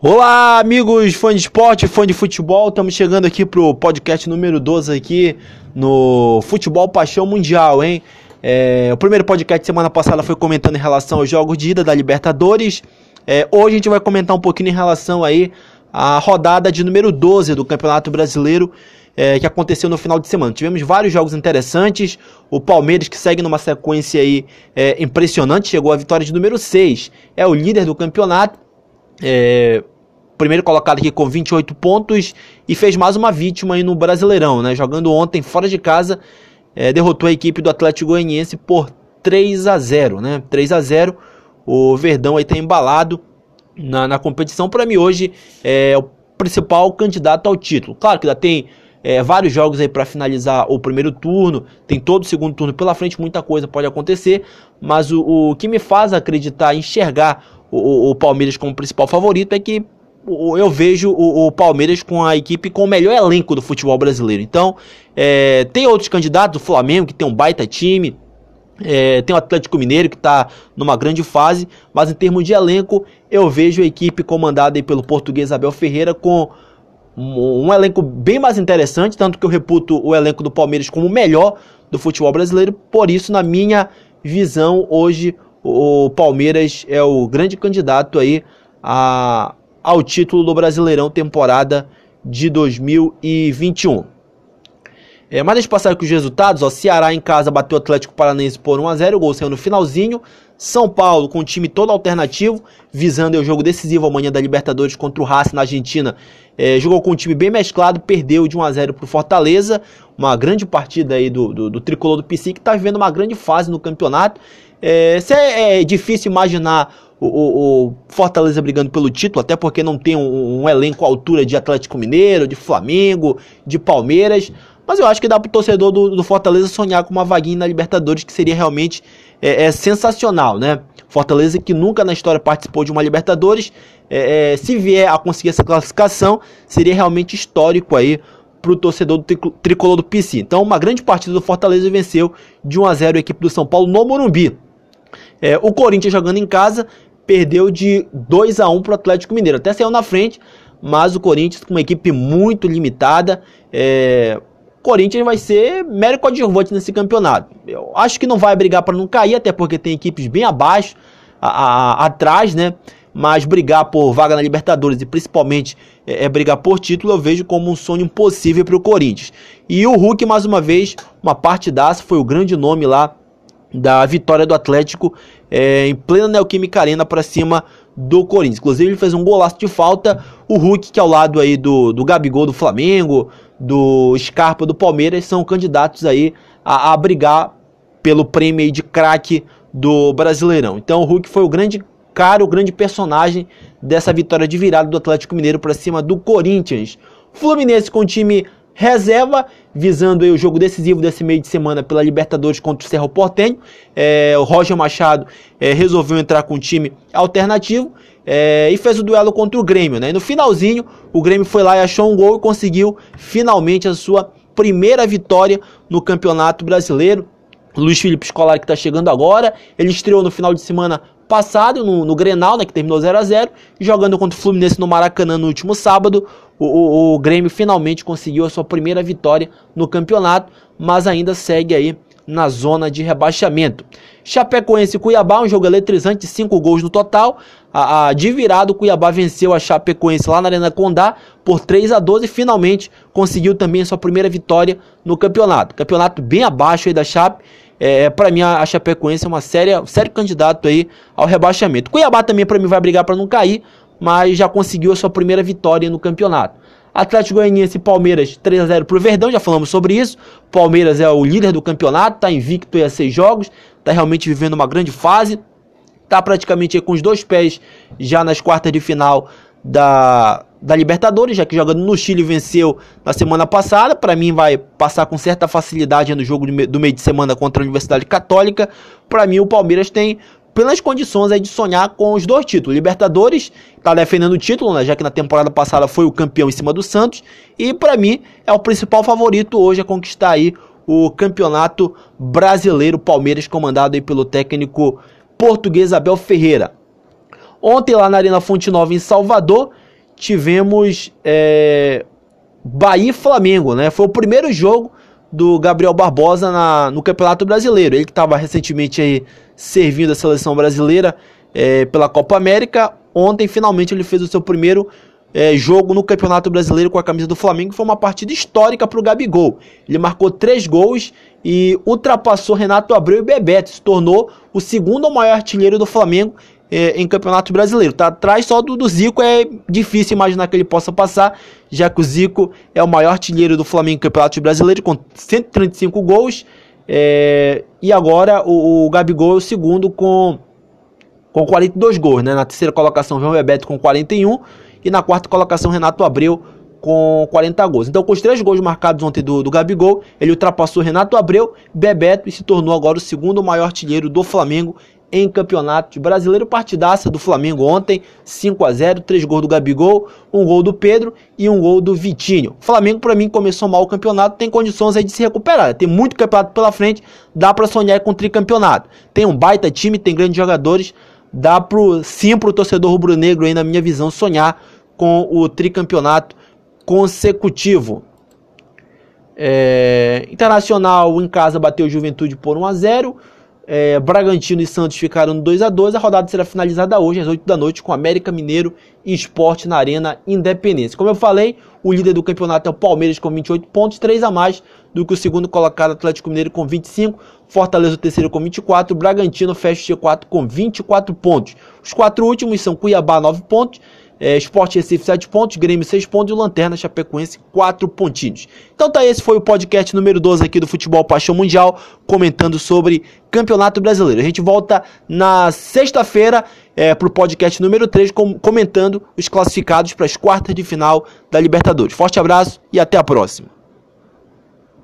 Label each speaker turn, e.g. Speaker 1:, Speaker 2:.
Speaker 1: Olá, amigos fã de esporte, fã de futebol. Estamos chegando aqui pro podcast número 12 aqui no Futebol Paixão Mundial, hein? É, o primeiro podcast semana passada foi comentando em relação aos jogos de ida da Libertadores. É, hoje a gente vai comentar um pouquinho em relação aí à rodada de número 12 do Campeonato Brasileiro é, que aconteceu no final de semana. Tivemos vários jogos interessantes. O Palmeiras, que segue numa sequência aí é, impressionante, chegou à vitória de número 6. É o líder do campeonato. É, primeiro colocado aqui com 28 pontos e fez mais uma vítima aí no Brasileirão, né? Jogando ontem fora de casa, é, derrotou a equipe do Atlético Goianiense por 3 a 0, né? 3 a 0. O Verdão aí tá embalado na, na competição. Para mim hoje é o principal candidato ao título. Claro que ainda tem é, vários jogos aí para finalizar o primeiro turno, tem todo o segundo turno pela frente, muita coisa pode acontecer, mas o, o que me faz acreditar, enxergar o, o Palmeiras como principal favorito é que eu vejo o, o, Palmeiras com a equipe com o melhor elenco do futebol brasileiro. Então, é, tem outros candidatos, o Flamengo, que tem um baita time, é, tem o Atlético Mineiro, que está numa grande fase, mas em termos de elenco, eu vejo a equipe comandada pelo português Abel Ferreira com um, um elenco bem mais interessante, tanto que eu reputo o elenco do Palmeiras como o melhor do futebol brasileiro. Por isso, na minha visão, hoje o Palmeiras é o grande candidato aí a, ao título do Brasileirão temporada de 2021. É, mas deixa eu passar aqui os resultados. Ó, Ceará em casa bateu o Atlético Paranaense por 1x0. O gol saiu no finalzinho. São Paulo com um time todo alternativo, visando o jogo decisivo amanhã da Libertadores contra o Racing na Argentina. É, jogou com um time bem mesclado, perdeu de 1 a 0 para o Fortaleza. Uma grande partida aí do, do, do tricolor do PC que está vivendo uma grande fase no campeonato. É, é, é difícil imaginar o, o, o, Fortaleza brigando pelo título, até porque não tem um, um, elenco à altura de Atlético Mineiro, de Flamengo, de Palmeiras. Mas eu acho que dá pro torcedor do, do Fortaleza sonhar com uma vaguinha na Libertadores, que seria realmente é, é sensacional, né? Fortaleza que nunca na história participou de uma Libertadores, é, é, se vier a conseguir essa classificação, seria realmente histórico aí para o torcedor do tricolor do PC. Então, uma grande partida do Fortaleza venceu de 1 a 0 a equipe do São Paulo no Morumbi. É, o Corinthians jogando em casa perdeu de 2 a 1 para o Atlético Mineiro. Até saiu na frente, mas o Corinthians com uma equipe muito limitada. É, Corinthians vai ser mero coadjuvante nesse campeonato. Eu acho que não vai brigar para não cair, até porque tem equipes bem abaixo, a, a, atrás, né? Mas brigar por vaga na Libertadores e principalmente é, é brigar por título, eu vejo como um sonho impossível para o Corinthians. E o Hulk, mais uma vez, uma partidaça, foi o grande nome lá da vitória do Atlético é, em plena Neoquímica Arena para cima do Corinthians. Inclusive, ele fez um golaço de falta. O Hulk, que é ao lado aí do, do Gabigol do Flamengo, do Scarpa do Palmeiras, são candidatos aí a, a brigar pelo prêmio de craque do Brasileirão. Então, o Hulk foi o grande cara, o grande personagem dessa vitória de virada do Atlético Mineiro para cima do Corinthians. Fluminense com time reserva, visando o jogo decisivo desse meio de semana pela Libertadores contra o Cerro Portenho. É, o Roger Machado é, resolveu entrar com um time alternativo é, e fez o duelo contra o Grêmio. Né? E no finalzinho, o Grêmio foi lá e achou um gol e conseguiu finalmente a sua primeira vitória no Campeonato Brasileiro. Luiz Felipe Scolari que está chegando agora, ele estreou no final de semana passado no, no Grenal, né, que terminou 0 a 0 jogando contra o Fluminense no Maracanã no último sábado, o, o, o, Grêmio finalmente conseguiu a sua primeira vitória no campeonato, mas ainda segue aí na zona de rebaixamento. Chapecoense e Cuiabá, um jogo eletrizante, 5 gols no total. A, a, de virado, Cuiabá venceu a Chapecoense lá na Arena Condá por 3 a 12 e finalmente conseguiu também a sua primeira vitória no campeonato. Campeonato bem abaixo aí da Chape. É, para mim, a Chapecoense é uma séria, sério candidato aí ao rebaixamento. Cuiabá também, para mim, vai brigar para não cair, mas já conseguiu a sua primeira vitória no campeonato. Atlético Goianiense e Palmeiras 3 a 0 pro Verdão, já falamos sobre isso. Palmeiras é o líder do campeonato, tá invicto a seis jogos, tá realmente vivendo uma grande fase. Tá praticamente com os dois pés já nas quartas de final da, da Libertadores, já que jogando no Chile venceu na semana passada. Para mim, vai passar com certa facilidade no jogo do meio de semana contra a Universidade Católica. Para mim, o Palmeiras tem plenas condições aí de sonhar com os dois títulos. Libertadores está defendendo o título, né, já que na temporada passada foi o campeão em cima do Santos. E para mim é o principal favorito hoje a conquistar aí o campeonato brasileiro Palmeiras, comandado aí pelo técnico português Abel Ferreira. Ontem lá na Arena Fonte Nova em Salvador, tivemos é, Bahia e Flamengo, né? Foi o primeiro jogo do Gabriel Barbosa na, no Campeonato Brasileiro. Ele que estava recentemente aí servindo a seleção brasileira é, pela Copa América. Ontem, finalmente, ele fez o seu primeiro é, jogo no Campeonato Brasileiro com a camisa do Flamengo. Foi uma partida histórica para o Gabigol. Ele marcou três gols e ultrapassou Renato Abreu e Bebeto. Se tornou o segundo maior artilheiro do Flamengo é, em Campeonato Brasileiro. Tá atrás só do, do, Zico, é difícil imaginar que ele possa passar, já que o Zico é o maior artilheiro do Flamengo em Campeonato Brasileiro, com 135 gols. É, e agora o, o Gabigol é o segundo com, com 42 gols. Né? Na terceira colocação vem o Bebeto com 41 e na quarta colocação Renato Abreu com 40 gols. Então, com os três gols marcados ontem do, do Gabigol, ele ultrapassou Renato Abreu, Bebeto e se tornou agora o segundo maior artilheiro do Flamengo em campeonato brasileiro. Partidaça do Flamengo ontem, 5 a 0 três gols do Gabigol, um gol do Pedro e um gol do Vitinho. O Flamengo, para mim, começou mal o campeonato, tem condições aí de se recuperar. Tem muito campeonato pela frente, dá para sonhar com o tricampeonato. Tem um baita time, tem grandes jogadores, dá pro, sim pro torcedor rubro-negro aí, na minha visão, sonhar com o tricampeonato consecutivo. É, Internacional em casa bateu Juventude por 1 a 0 é, Bragantino e Santos ficaram no 2 a 2 A rodada será finalizada hoje, às 8 da noite, com América Mineiro e Esporte na Arena Independência. Como eu falei, o líder do campeonato é o Palmeiras com 28 pontos, 3 a mais do que o segundo colocado Atlético Mineiro com 25, Fortaleza o terceiro com 24, Bragantino fecha o G4 com 24 pontos. Os quatro últimos são Cuiabá 9 pontos, é, Sport Recife 7 pontos, Grêmio 6 pontos e Lanterna Chapecoense 4 pontinhos. Então tá, esse foi o podcast número 12 aqui do Futebol Paixão Mundial, comentando sobre Campeonato Brasileiro. A gente volta na sexta-feira é, pro podcast número 3, com, comentando os classificados para as quartas de final da Libertadores. Forte abraço e até a próxima.